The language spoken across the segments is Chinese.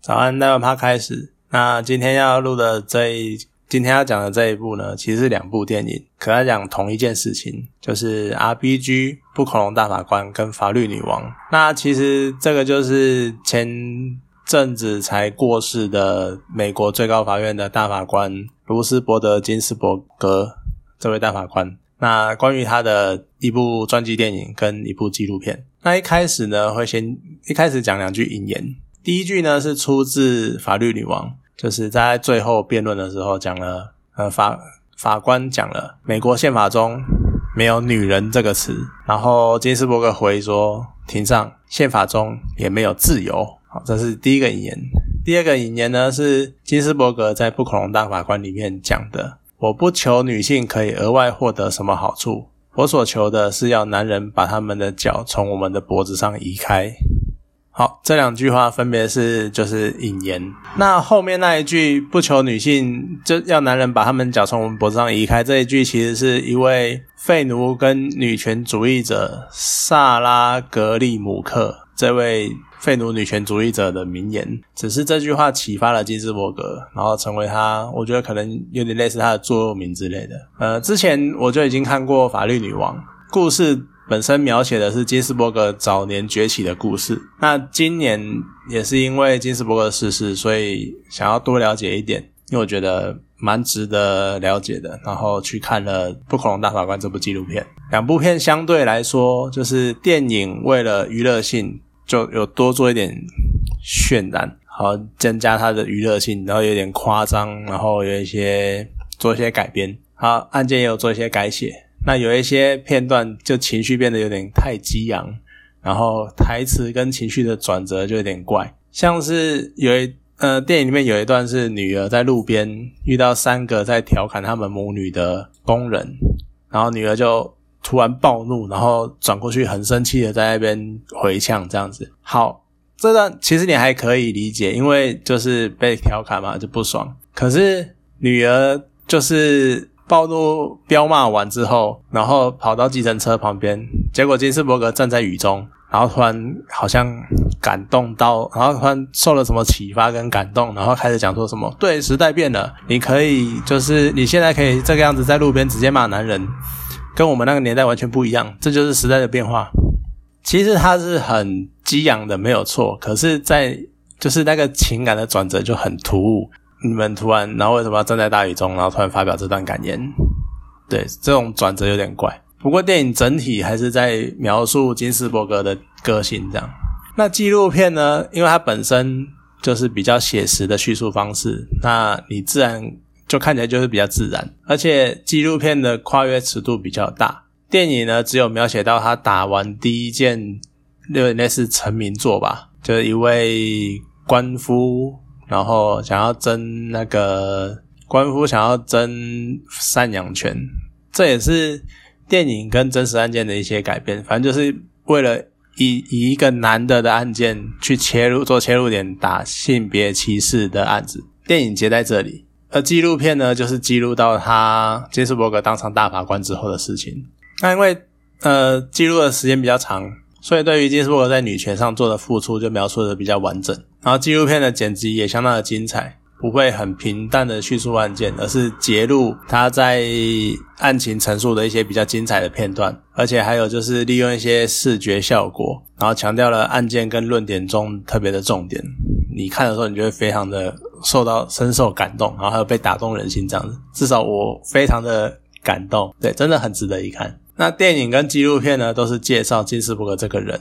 早安，那趴开始。那今天要录的这一，今天要讲的这一部呢，其实是两部电影，可在讲同一件事情，就是 RPG《不恐龙大法官》跟《法律女王》。那其实这个就是前阵子才过世的美国最高法院的大法官卢斯伯德金斯伯格这位大法官。那关于他的一部传记电影跟一部纪录片。那一开始呢，会先一开始讲两句引言。第一句呢是出自《法律女王》，就是在最后辩论的时候讲了，呃，法法官讲了美国宪法中没有“女人”这个词，然后金斯伯格回说，庭上宪法中也没有自由。好，这是第一个引言。第二个引言呢是金斯伯格在《不恐龙大法官》里面讲的：“我不求女性可以额外获得什么好处。”我所求的是要男人把他们的脚从我们的脖子上移开。好，这两句话分别是就是引言。那后面那一句不求女性就要男人把他们脚从我们脖子上移开这一句，其实是一位废奴跟女权主义者萨拉格利姆克这位。废奴女权主义者的名言，只是这句话启发了金斯伯格，然后成为他，我觉得可能有点类似他的座右铭之类的。呃，之前我就已经看过《法律女王》，故事本身描写的是金斯伯格早年崛起的故事。那今年也是因为金斯伯格逝世，所以想要多了解一点，因为我觉得蛮值得了解的。然后去看了《不恐龙大法官》这部纪录片，两部片相对来说，就是电影为了娱乐性。就有多做一点渲染，好增加它的娱乐性，然后有点夸张，然后有一些做一些改编，好案件也有做一些改写。那有一些片段就情绪变得有点太激昂，然后台词跟情绪的转折就有点怪，像是有一呃电影里面有一段是女儿在路边遇到三个在调侃他们母女的工人，然后女儿就。突然暴怒，然后转过去很生气的在那边回呛，这样子。好，这段其实你还可以理解，因为就是被调侃嘛，就不爽。可是女儿就是暴怒飙骂完之后，然后跑到计程车旁边，结果金斯伯格站在雨中，然后突然好像感动到，然后突然受了什么启发跟感动，然后开始讲说什么：对，时代变了，你可以就是你现在可以这个样子在路边直接骂男人。跟我们那个年代完全不一样，这就是时代的变化。其实他是很激昂的，没有错。可是，在就是那个情感的转折就很突兀。你们突然，然后为什么要站在大雨中，然后突然发表这段感言？对，这种转折有点怪。不过电影整体还是在描述金斯伯格的个性这样。那纪录片呢？因为它本身就是比较写实的叙述方式，那你自然。就看起来就是比较自然，而且纪录片的跨越尺度比较大。电影呢，只有描写到他打完第一件，那那是成名作吧，就是一位官夫，然后想要争那个官夫想要争赡养权，这也是电影跟真实案件的一些改变。反正就是为了以以一个男的的案件去切入做切入点，打性别歧视的案子。电影接在这里。而纪录片呢，就是记录到他金斯伯格当上大法官之后的事情。那因为呃记录的时间比较长，所以对于金斯伯格在女权上做的付出就描述的比较完整。然后纪录片的剪辑也相当的精彩，不会很平淡的叙述案件，而是揭露他在案情陈述的一些比较精彩的片段，而且还有就是利用一些视觉效果，然后强调了案件跟论点中特别的重点。你看的时候，你就会非常的受到深受感动，然后还有被打动人心这样子。至少我非常的感动，对，真的很值得一看。那电影跟纪录片呢，都是介绍金斯伯格这个人，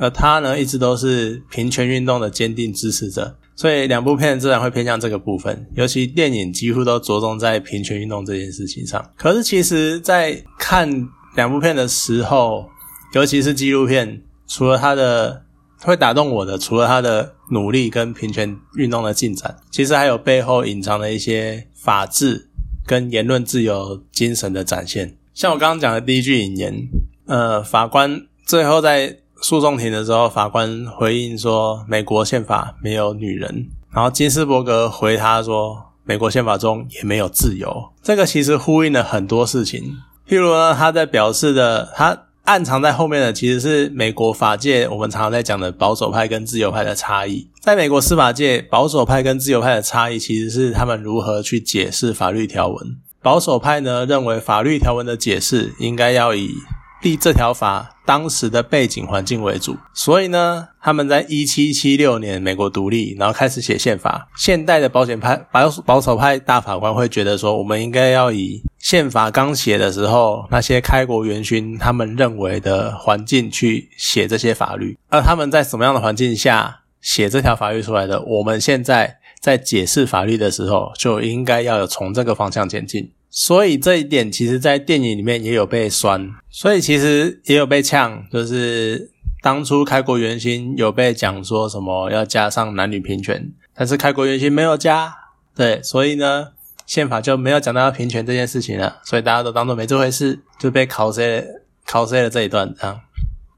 而他呢，一直都是平权运动的坚定支持者，所以两部片自然会偏向这个部分。尤其电影几乎都着重在平权运动这件事情上。可是其实，在看两部片的时候，尤其是纪录片，除了他的。会打动我的，除了他的努力跟平权运动的进展，其实还有背后隐藏的一些法治跟言论自由精神的展现。像我刚刚讲的第一句引言，呃，法官最后在诉讼庭的时候，法官回应说：“美国宪法没有女人。”然后金斯伯格回他说：“美国宪法中也没有自由。”这个其实呼应了很多事情，譬如呢，他在表示的他。暗藏在后面的其实是美国法界我们常常在讲的保守派跟自由派的差异。在美国司法界，保守派跟自由派的差异其实是他们如何去解释法律条文。保守派呢认为法律条文的解释应该要以立这条法当时的背景环境为主，所以呢，他们在一七七六年美国独立，然后开始写宪法。现代的保险派保保守派大法官会觉得说，我们应该要以宪法刚写的时候那些开国元勋他们认为的环境去写这些法律，而他们在什么样的环境下写这条法律出来的，我们现在在解释法律的时候就应该要有从这个方向前进。所以这一点其实，在电影里面也有被酸，所以其实也有被呛，就是当初开国元勋有被讲说什么要加上男女平权，但是开国元勋没有加，对，所以呢，宪法就没有讲到要平权这件事情了，所以大家都当做没这回事，就被考 C 考 C 了这一段啊。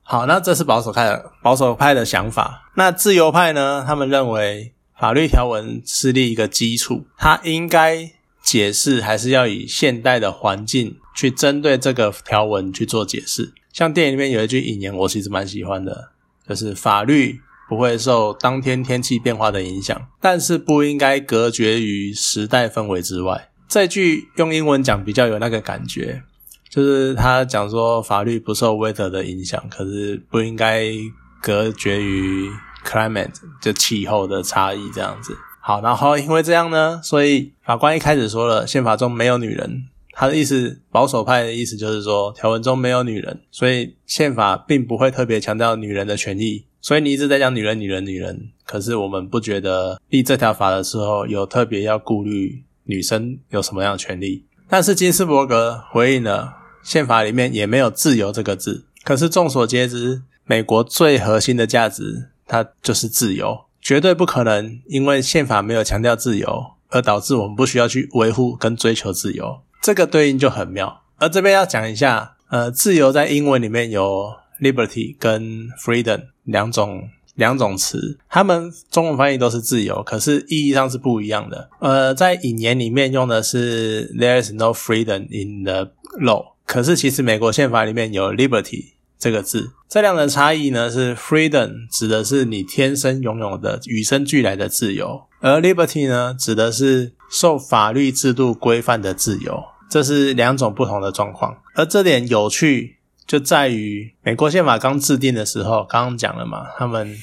好，那这是保守派的保守派的想法，那自由派呢？他们认为法律条文是立一个基础，它应该。解释还是要以现代的环境去针对这个条文去做解释。像电影里面有一句引言，我其实蛮喜欢的，就是法律不会受当天天气变化的影响，但是不应该隔绝于时代氛围之外。这句用英文讲比较有那个感觉，就是他讲说法律不受 weather 的影响，可是不应该隔绝于 climate 就气候的差异这样子。好，然后因为这样呢，所以法官一开始说了，宪法中没有女人。他的意思，保守派的意思就是说，条文中没有女人，所以宪法并不会特别强调女人的权益。所以你一直在讲女人、女人、女人，可是我们不觉得立这条法的时候有特别要顾虑女生有什么样的权利。但是金斯伯格回应了，宪法里面也没有自由这个字。可是众所皆知，美国最核心的价值，它就是自由。绝对不可能，因为宪法没有强调自由，而导致我们不需要去维护跟追求自由。这个对应就很妙。而这边要讲一下，呃，自由在英文里面有 liberty 跟 freedom 两种两种词，它们中文翻译都是自由，可是意义上是不一样的。呃，在引言里面用的是 there is no freedom in the law，可是其实美国宪法里面有 liberty。这个字，这两的差异呢，是 freedom 指的是你天生拥有的与生俱来的自由，而 liberty 呢，指的是受法律制度规范的自由，这是两种不同的状况。而这点有趣就在于，美国宪法刚制定的时候，刚刚讲了嘛，他们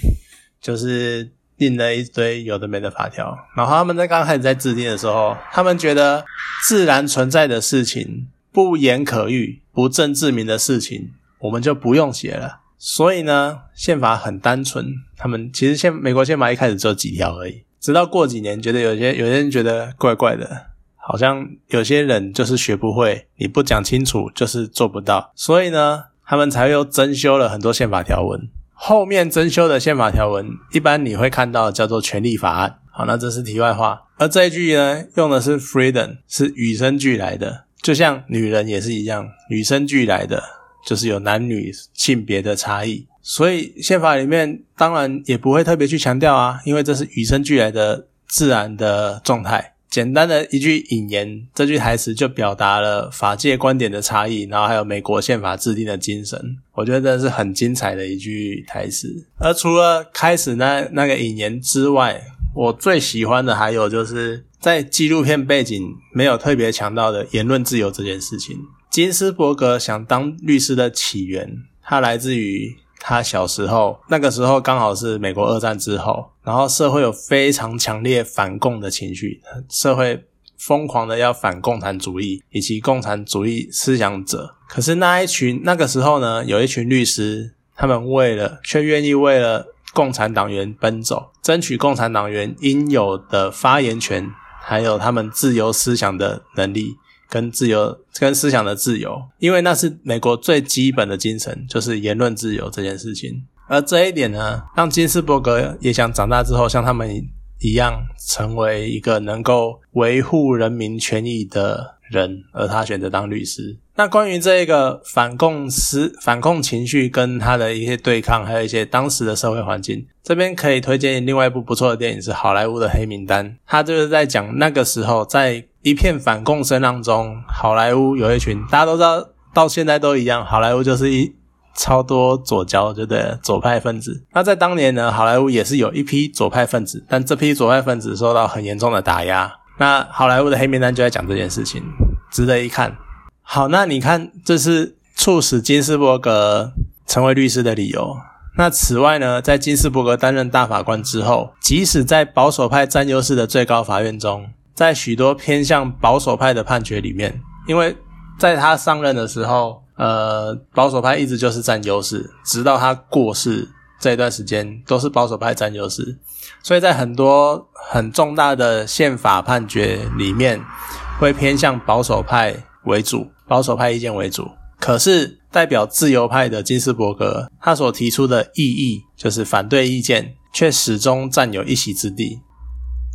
就是定了一堆有的没的法条，然后他们在刚开始在制定的时候，他们觉得自然存在的事情、不言可喻、不证自明的事情。我们就不用写了，所以呢，宪法很单纯。他们其实宪美国宪法一开始只有几条而已，直到过几年，觉得有些有些人觉得怪怪的，好像有些人就是学不会，你不讲清楚就是做不到，所以呢，他们才又增修了很多宪法条文。后面增修的宪法条文，一般你会看到叫做权利法案。好，那这是题外话。而这一句呢，用的是 freedom，是与生俱来的，就像女人也是一样，与生俱来的。就是有男女性别的差异，所以宪法里面当然也不会特别去强调啊，因为这是与生俱来的自然的状态。简单的一句引言，这句台词就表达了法界观点的差异，然后还有美国宪法制定的精神。我觉得这是很精彩的一句台词。而除了开始那那个引言之外，我最喜欢的还有就是在纪录片背景没有特别强调的言论自由这件事情。金斯伯格想当律师的起源，他来自于他小时候，那个时候刚好是美国二战之后，然后社会有非常强烈反共的情绪，社会疯狂的要反共产主义以及共产主义思想者。可是那一群那个时候呢，有一群律师，他们为了却愿意为了共产党员奔走，争取共产党员应有的发言权，还有他们自由思想的能力。跟自由、跟思想的自由，因为那是美国最基本的精神，就是言论自由这件事情。而这一点呢，让金斯伯格也想长大之后像他们一样，成为一个能够维护人民权益的人，而他选择当律师。那关于这一个反共思、反共情绪跟他的一些对抗，还有一些当时的社会环境，这边可以推荐另外一部不错的电影是《好莱坞的黑名单》，他就是在讲那个时候在一片反共声浪中，好莱坞有一群大家都知道，到现在都一样，好莱坞就是一超多左交，对不对？左派分子。那在当年呢，好莱坞也是有一批左派分子，但这批左派分子受到很严重的打压。那好莱坞的黑名单就在讲这件事情，值得一看。好，那你看，这是促使金斯伯格成为律师的理由。那此外呢，在金斯伯格担任大法官之后，即使在保守派占优势的最高法院中，在许多偏向保守派的判决里面，因为在他上任的时候，呃，保守派一直就是占优势，直到他过世这一段时间都是保守派占优势，所以在很多很重大的宪法判决里面，会偏向保守派为主，保守派意见为主。可是，代表自由派的金斯伯格，他所提出的异议，就是反对意见，却始终占有一席之地。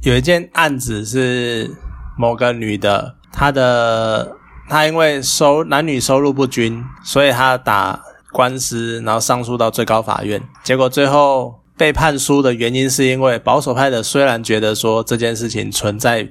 有一件案子是某个女的，她的她因为收男女收入不均，所以她打官司，然后上诉到最高法院，结果最后。被判输的原因是因为保守派的虽然觉得说这件事情存在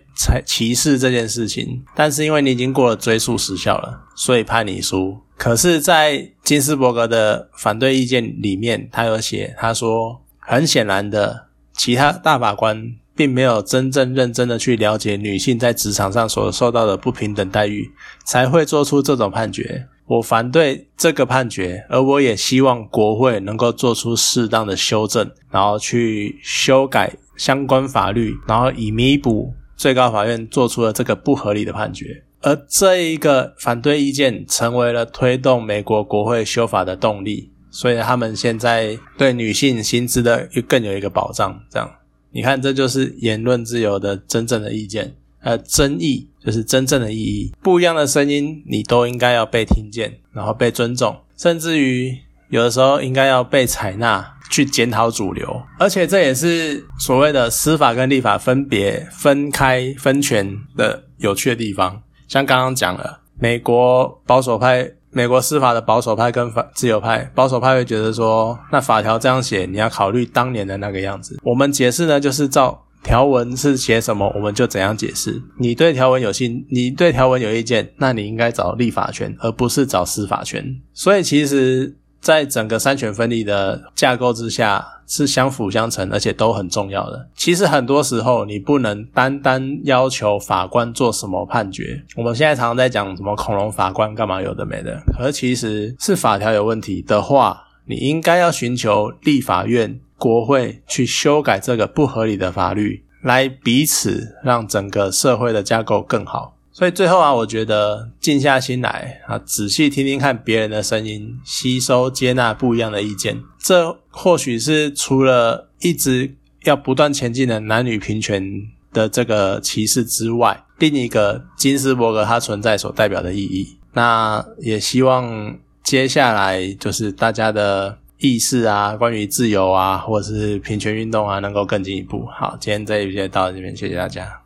歧视这件事情，但是因为你已经过了追诉时效了，所以判你输。可是，在金斯伯格的反对意见里面，他有写，他说很显然的，其他大法官并没有真正认真的去了解女性在职场上所受到的不平等待遇，才会做出这种判决。我反对这个判决，而我也希望国会能够做出适当的修正，然后去修改相关法律，然后以弥补最高法院做出了这个不合理的判决。而这一个反对意见成为了推动美国国会修法的动力，所以他们现在对女性薪资的又更有一个保障。这样，你看，这就是言论自由的真正的意见。呃，争议就是真正的意义，不一样的声音你都应该要被听见，然后被尊重，甚至于有的时候应该要被采纳，去检讨主流。而且这也是所谓的司法跟立法分别分开分权的有趣的地方。像刚刚讲了，美国保守派，美国司法的保守派跟法自由派，保守派会觉得说，那法条这样写，你要考虑当年的那个样子。我们解释呢，就是照。条文是写什么，我们就怎样解释。你对条文有信，你对条文有意见，那你应该找立法权，而不是找司法权。所以，其实，在整个三权分立的架构之下，是相辅相成，而且都很重要的。其实，很多时候你不能单单要求法官做什么判决。我们现在常常在讲什么恐龙法官干嘛有的没的，而其实是法条有问题的话，你应该要寻求立法院。国会去修改这个不合理的法律，来彼此让整个社会的架构更好。所以最后啊，我觉得静下心来啊，仔细听听看别人的声音，吸收接纳不一样的意见，这或许是除了一直要不断前进的男女平权的这个歧视之外，另一个金斯伯格它存在所代表的意义。那也希望接下来就是大家的。意识啊，关于自由啊，或者是平权运动啊，能够更进一步。好，今天这一节到这边，谢谢大家。